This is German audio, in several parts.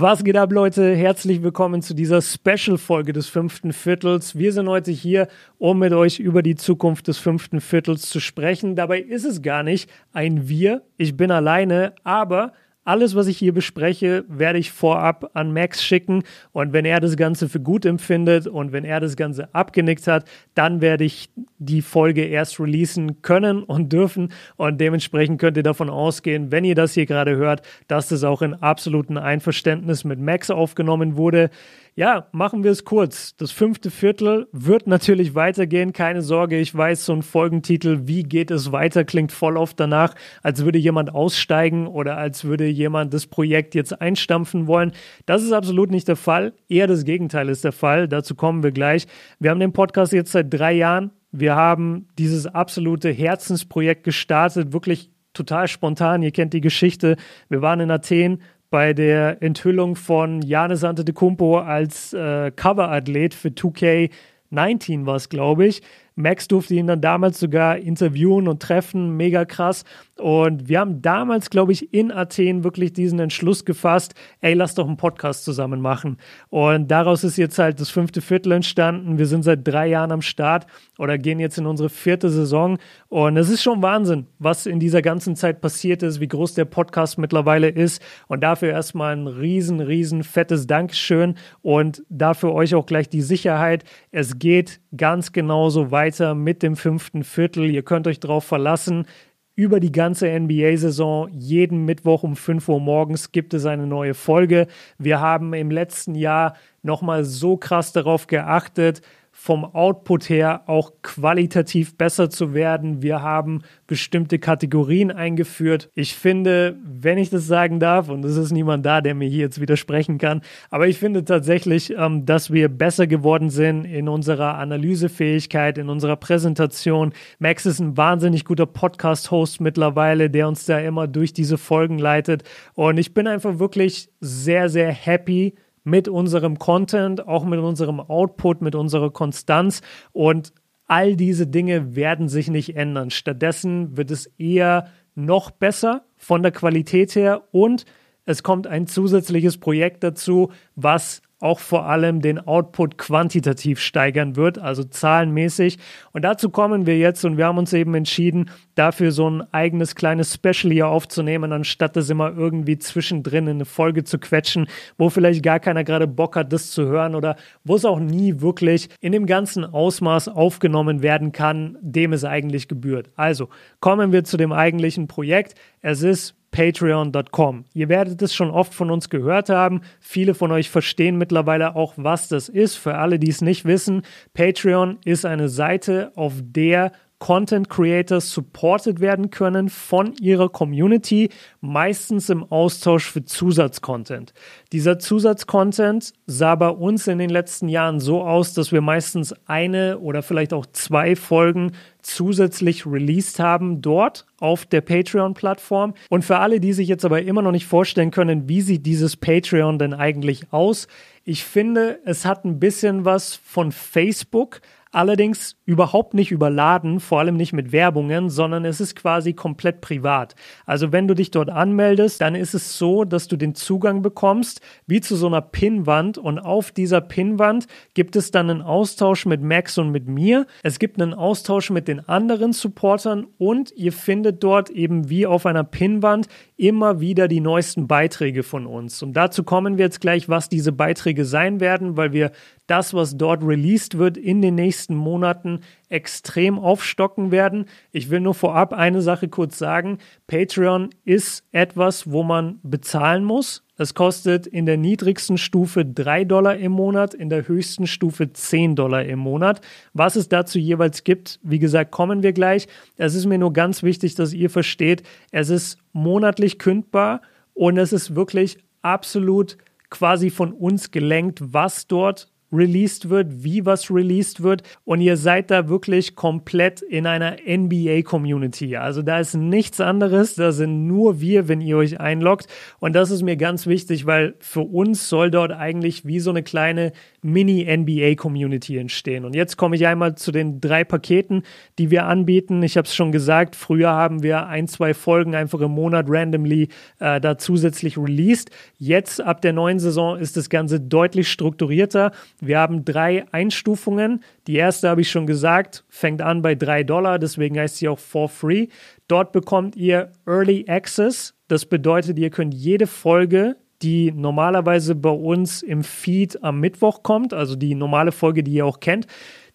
Was geht ab, Leute? Herzlich willkommen zu dieser Special-Folge des fünften Viertels. Wir sind heute hier, um mit euch über die Zukunft des fünften Viertels zu sprechen. Dabei ist es gar nicht ein Wir. Ich bin alleine, aber alles, was ich hier bespreche, werde ich vorab an Max schicken und wenn er das Ganze für gut empfindet und wenn er das Ganze abgenickt hat, dann werde ich die Folge erst releasen können und dürfen und dementsprechend könnt ihr davon ausgehen, wenn ihr das hier gerade hört, dass das auch in absolutem Einverständnis mit Max aufgenommen wurde. Ja, machen wir es kurz. Das fünfte Viertel wird natürlich weitergehen, keine Sorge. Ich weiß, so ein Folgentitel, wie geht es weiter, klingt voll oft danach, als würde jemand aussteigen oder als würde jemand das Projekt jetzt einstampfen wollen. Das ist absolut nicht der Fall. Eher das Gegenteil ist der Fall. Dazu kommen wir gleich. Wir haben den Podcast jetzt seit drei Jahren. Wir haben dieses absolute Herzensprojekt gestartet, wirklich total spontan. Ihr kennt die Geschichte. Wir waren in Athen, bei der Enthüllung von Janis Antetokounmpo als äh, Coverathlet für 2K19 war es, glaube ich. Max durfte ihn dann damals sogar interviewen und treffen, mega krass. Und wir haben damals, glaube ich, in Athen wirklich diesen Entschluss gefasst, ey, lass doch einen Podcast zusammen machen. Und daraus ist jetzt halt das fünfte Viertel entstanden. Wir sind seit drei Jahren am Start oder gehen jetzt in unsere vierte Saison. Und es ist schon Wahnsinn, was in dieser ganzen Zeit passiert ist, wie groß der Podcast mittlerweile ist. Und dafür erstmal ein riesen, riesen fettes Dankeschön und dafür euch auch gleich die Sicherheit. Es geht ganz genauso weiter mit dem fünften Viertel. Ihr könnt euch darauf verlassen. Über die ganze NBA-Saison, jeden Mittwoch um 5 Uhr morgens gibt es eine neue Folge. Wir haben im letzten Jahr nochmal so krass darauf geachtet, vom Output her auch qualitativ besser zu werden. Wir haben bestimmte Kategorien eingeführt. Ich finde, wenn ich das sagen darf, und es ist niemand da, der mir hier jetzt widersprechen kann, aber ich finde tatsächlich, ähm, dass wir besser geworden sind in unserer Analysefähigkeit, in unserer Präsentation. Max ist ein wahnsinnig guter Podcast-Host mittlerweile, der uns da immer durch diese Folgen leitet. Und ich bin einfach wirklich sehr, sehr happy, mit unserem Content, auch mit unserem Output, mit unserer Konstanz und all diese Dinge werden sich nicht ändern. Stattdessen wird es eher noch besser von der Qualität her und es kommt ein zusätzliches Projekt dazu, was auch vor allem den Output quantitativ steigern wird, also zahlenmäßig. Und dazu kommen wir jetzt und wir haben uns eben entschieden, dafür so ein eigenes kleines Special hier aufzunehmen, anstatt das immer irgendwie zwischendrin in eine Folge zu quetschen, wo vielleicht gar keiner gerade Bock hat, das zu hören oder wo es auch nie wirklich in dem ganzen Ausmaß aufgenommen werden kann, dem es eigentlich gebührt. Also kommen wir zu dem eigentlichen Projekt. Es ist patreon.com. Ihr werdet es schon oft von uns gehört haben. Viele von euch verstehen mittlerweile auch, was das ist. Für alle, die es nicht wissen, Patreon ist eine Seite, auf der Content Creators supported werden können von ihrer Community, meistens im Austausch für Zusatzcontent. Dieser Zusatzcontent sah bei uns in den letzten Jahren so aus, dass wir meistens eine oder vielleicht auch zwei Folgen zusätzlich released haben dort auf der Patreon-Plattform. Und für alle, die sich jetzt aber immer noch nicht vorstellen können, wie sieht dieses Patreon denn eigentlich aus? Ich finde, es hat ein bisschen was von Facebook, allerdings überhaupt nicht überladen, vor allem nicht mit Werbungen, sondern es ist quasi komplett privat. Also wenn du dich dort anmeldest, dann ist es so, dass du den Zugang bekommst, wie zu so einer Pinnwand und auf dieser Pinnwand gibt es dann einen Austausch mit Max und mit mir. Es gibt einen Austausch mit den anderen Supportern und ihr findet dort eben wie auf einer Pinnwand immer wieder die neuesten Beiträge von uns. Und dazu kommen wir jetzt gleich, was diese Beiträge sein werden, weil wir das, was dort released wird in den nächsten Monaten, extrem aufstocken werden. Ich will nur vorab eine Sache kurz sagen. Patreon ist etwas, wo man bezahlen muss. Es kostet in der niedrigsten Stufe 3 Dollar im Monat, in der höchsten Stufe 10 Dollar im Monat. Was es dazu jeweils gibt, wie gesagt, kommen wir gleich. Es ist mir nur ganz wichtig, dass ihr versteht, es ist monatlich kündbar und es ist wirklich absolut quasi von uns gelenkt, was dort released wird, wie was released wird und ihr seid da wirklich komplett in einer NBA-Community. Also da ist nichts anderes, da sind nur wir, wenn ihr euch einloggt und das ist mir ganz wichtig, weil für uns soll dort eigentlich wie so eine kleine Mini-NBA-Community entstehen. Und jetzt komme ich einmal zu den drei Paketen, die wir anbieten. Ich habe es schon gesagt, früher haben wir ein, zwei Folgen einfach im Monat randomly äh, da zusätzlich released. Jetzt ab der neuen Saison ist das Ganze deutlich strukturierter. Wir haben drei Einstufungen. Die erste habe ich schon gesagt, fängt an bei drei Dollar, deswegen heißt sie auch for free. Dort bekommt ihr Early Access. Das bedeutet, ihr könnt jede Folge die normalerweise bei uns im Feed am Mittwoch kommt, also die normale Folge, die ihr auch kennt.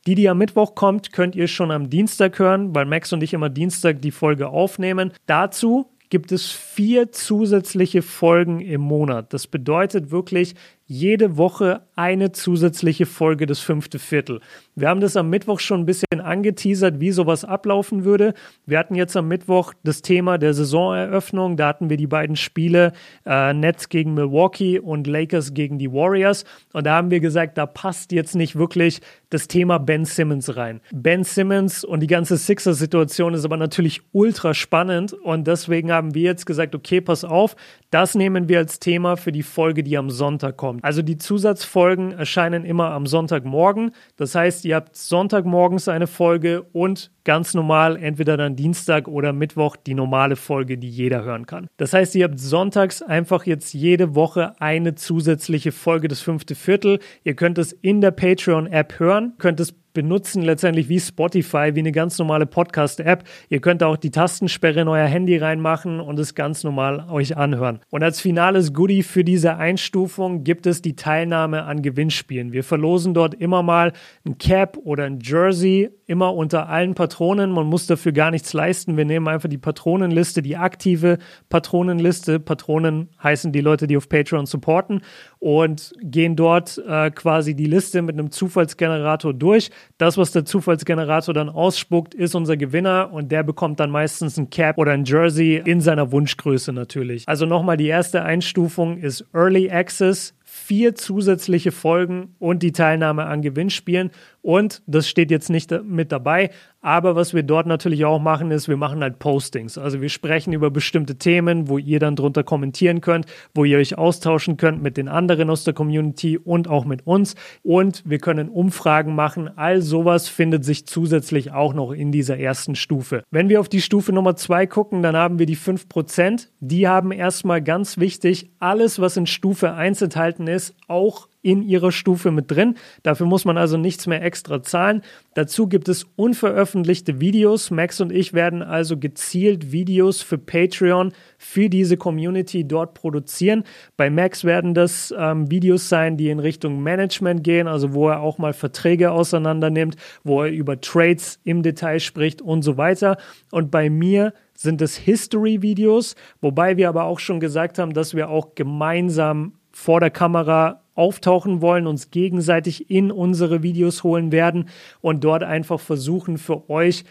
Die, die am Mittwoch kommt, könnt ihr schon am Dienstag hören, weil Max und ich immer Dienstag die Folge aufnehmen. Dazu gibt es vier zusätzliche Folgen im Monat. Das bedeutet wirklich, jede Woche eine zusätzliche Folge des fünfte Viertel. Wir haben das am Mittwoch schon ein bisschen angeteasert, wie sowas ablaufen würde. Wir hatten jetzt am Mittwoch das Thema der Saisoneröffnung. Da hatten wir die beiden Spiele äh, Nets gegen Milwaukee und Lakers gegen die Warriors. Und da haben wir gesagt, da passt jetzt nicht wirklich das Thema Ben Simmons rein. Ben Simmons und die ganze Sixers-Situation ist aber natürlich ultra spannend. Und deswegen haben wir jetzt gesagt, okay, pass auf, das nehmen wir als Thema für die Folge, die am Sonntag kommt. Also die Zusatzfolgen erscheinen immer am Sonntagmorgen. Das heißt, ihr habt Sonntagmorgens eine Folge und ganz normal entweder dann Dienstag oder Mittwoch die normale Folge, die jeder hören kann. Das heißt, ihr habt sonntags einfach jetzt jede Woche eine zusätzliche Folge des fünfte Viertel. Ihr könnt es in der Patreon-App hören, könnt es benutzen letztendlich wie Spotify, wie eine ganz normale Podcast-App. Ihr könnt auch die Tastensperre in euer Handy reinmachen und es ganz normal euch anhören. Und als finales Goodie für diese Einstufung gibt es die Teilnahme an Gewinnspielen. Wir verlosen dort immer mal ein Cap oder ein Jersey, immer unter allen Patronen. Man muss dafür gar nichts leisten. Wir nehmen einfach die Patronenliste, die aktive Patronenliste. Patronen heißen die Leute, die auf Patreon supporten und gehen dort äh, quasi die Liste mit einem Zufallsgenerator durch. Das, was der Zufallsgenerator dann ausspuckt, ist unser Gewinner und der bekommt dann meistens ein Cap oder ein Jersey in seiner Wunschgröße natürlich. Also nochmal, die erste Einstufung ist Early Access vier zusätzliche Folgen und die Teilnahme an Gewinnspielen. Und das steht jetzt nicht mit dabei, aber was wir dort natürlich auch machen, ist, wir machen halt Postings. Also wir sprechen über bestimmte Themen, wo ihr dann drunter kommentieren könnt, wo ihr euch austauschen könnt mit den anderen aus der Community und auch mit uns. Und wir können Umfragen machen. All sowas findet sich zusätzlich auch noch in dieser ersten Stufe. Wenn wir auf die Stufe Nummer zwei gucken, dann haben wir die 5%. Die haben erstmal ganz wichtig alles, was in Stufe 1 enthalten ist, auch in ihrer Stufe mit drin. Dafür muss man also nichts mehr extra zahlen. Dazu gibt es unveröffentlichte Videos. Max und ich werden also gezielt Videos für Patreon für diese Community dort produzieren. Bei Max werden das ähm, Videos sein, die in Richtung Management gehen, also wo er auch mal Verträge auseinander nimmt, wo er über Trades im Detail spricht und so weiter. Und bei mir sind es History-Videos, wobei wir aber auch schon gesagt haben, dass wir auch gemeinsam vor der Kamera auftauchen wollen, uns gegenseitig in unsere Videos holen werden und dort einfach versuchen für euch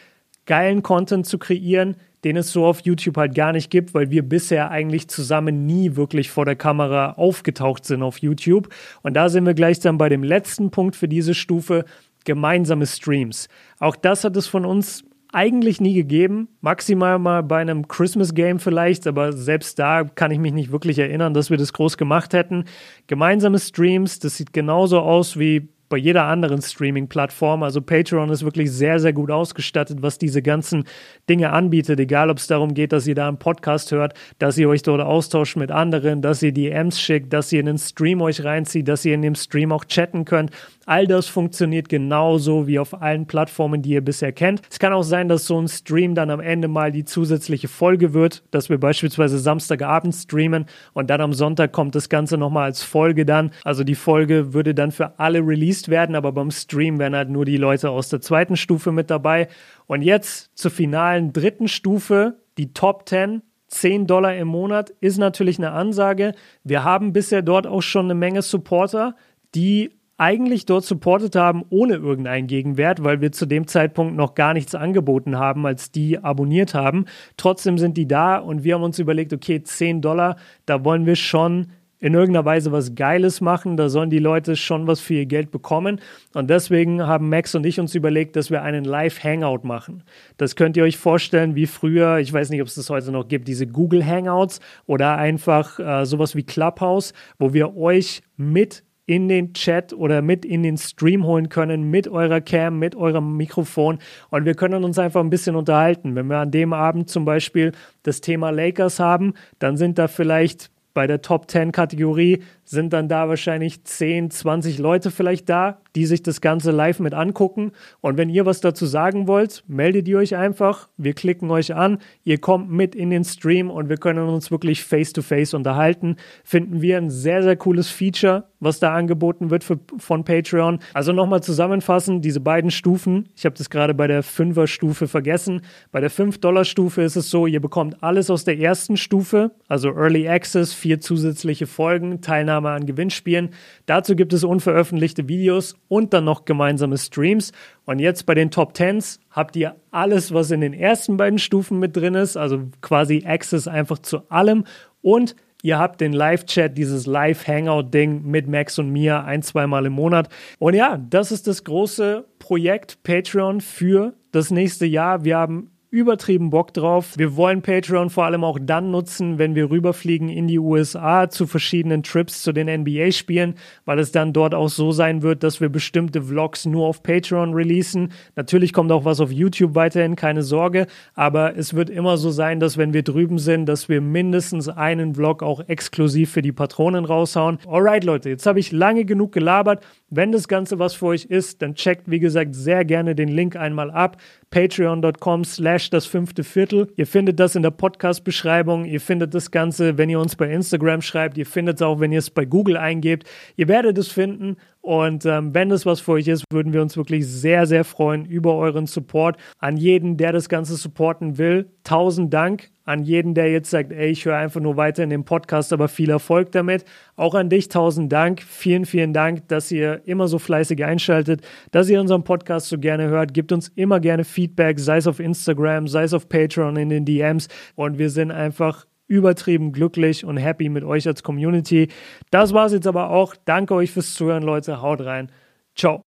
geilen Content zu kreieren, den es so auf YouTube halt gar nicht gibt, weil wir bisher eigentlich zusammen nie wirklich vor der Kamera aufgetaucht sind auf YouTube. Und da sind wir gleich dann bei dem letzten Punkt für diese Stufe, gemeinsame Streams. Auch das hat es von uns eigentlich nie gegeben. Maximal mal bei einem Christmas Game vielleicht, aber selbst da kann ich mich nicht wirklich erinnern, dass wir das groß gemacht hätten. Gemeinsame Streams, das sieht genauso aus wie bei jeder anderen Streaming-Plattform. Also Patreon ist wirklich sehr, sehr gut ausgestattet, was diese ganzen Dinge anbietet. Egal, ob es darum geht, dass ihr da einen Podcast hört, dass ihr euch dort austauscht mit anderen, dass ihr DMs schickt, dass ihr in den Stream euch reinzieht, dass ihr in dem Stream auch chatten könnt. All das funktioniert genauso wie auf allen Plattformen, die ihr bisher kennt. Es kann auch sein, dass so ein Stream dann am Ende mal die zusätzliche Folge wird, dass wir beispielsweise Samstagabend streamen und dann am Sonntag kommt das Ganze nochmal als Folge dann. Also die Folge würde dann für alle released werden, aber beim Stream wären halt nur die Leute aus der zweiten Stufe mit dabei. Und jetzt zur finalen dritten Stufe, die Top 10 10 Dollar im Monat ist natürlich eine Ansage. Wir haben bisher dort auch schon eine Menge Supporter, die eigentlich dort supportet haben ohne irgendeinen Gegenwert, weil wir zu dem Zeitpunkt noch gar nichts angeboten haben, als die abonniert haben. Trotzdem sind die da und wir haben uns überlegt, okay, 10 Dollar, da wollen wir schon in irgendeiner Weise was Geiles machen. Da sollen die Leute schon was für ihr Geld bekommen. Und deswegen haben Max und ich uns überlegt, dass wir einen Live-Hangout machen. Das könnt ihr euch vorstellen wie früher, ich weiß nicht, ob es das heute noch gibt, diese Google Hangouts oder einfach äh, sowas wie Clubhouse, wo wir euch mit in den Chat oder mit in den Stream holen können, mit eurer Cam, mit eurem Mikrofon. Und wir können uns einfach ein bisschen unterhalten. Wenn wir an dem Abend zum Beispiel das Thema Lakers haben, dann sind da vielleicht bei der Top 10 Kategorie sind dann da wahrscheinlich 10, 20 Leute vielleicht da, die sich das Ganze live mit angucken. Und wenn ihr was dazu sagen wollt, meldet ihr euch einfach. Wir klicken euch an. Ihr kommt mit in den Stream und wir können uns wirklich face to face unterhalten. Finden wir ein sehr, sehr cooles Feature, was da angeboten wird für, von Patreon. Also nochmal zusammenfassen, diese beiden Stufen. Ich habe das gerade bei der 5er Stufe vergessen. Bei der 5-Dollar-Stufe ist es so, ihr bekommt alles aus der ersten Stufe, also Early Access, vier zusätzliche Folgen, Teilnahme Teilnahme an Gewinnspielen. Dazu gibt es unveröffentlichte Videos und dann noch gemeinsame Streams. Und jetzt bei den Top 10s habt ihr alles, was in den ersten beiden Stufen mit drin ist, also quasi Access einfach zu allem und Ihr habt den Live-Chat, dieses Live-Hangout-Ding mit Max und mir ein, zweimal im Monat. Und ja, das ist das große Projekt Patreon für das nächste Jahr. Wir haben übertrieben Bock drauf. Wir wollen Patreon vor allem auch dann nutzen, wenn wir rüberfliegen in die USA zu verschiedenen Trips zu den NBA-Spielen, weil es dann dort auch so sein wird, dass wir bestimmte Vlogs nur auf Patreon releasen. Natürlich kommt auch was auf YouTube weiterhin, keine Sorge, aber es wird immer so sein, dass wenn wir drüben sind, dass wir mindestens einen Vlog auch exklusiv für die Patronen raushauen. Alright, Leute, jetzt habe ich lange genug gelabert. Wenn das Ganze was für euch ist, dann checkt, wie gesagt, sehr gerne den Link einmal ab patreon.com slash das fünfte Viertel. Ihr findet das in der Podcast-Beschreibung. Ihr findet das Ganze, wenn ihr uns bei Instagram schreibt. Ihr findet es auch, wenn ihr es bei Google eingebt. Ihr werdet es finden. Und ähm, wenn es was für euch ist, würden wir uns wirklich sehr, sehr freuen über euren Support. An jeden, der das Ganze supporten will, tausend Dank. An jeden, der jetzt sagt, ey, ich höre einfach nur weiter in dem Podcast, aber viel Erfolg damit. Auch an dich tausend Dank. Vielen, vielen Dank, dass ihr immer so fleißig einschaltet, dass ihr unseren Podcast so gerne hört. Gebt uns immer gerne Feedback, sei es auf Instagram, sei es auf Patreon in den DMs. Und wir sind einfach übertrieben glücklich und happy mit euch als Community. Das war's jetzt aber auch. Danke euch fürs Zuhören, Leute. Haut rein. Ciao.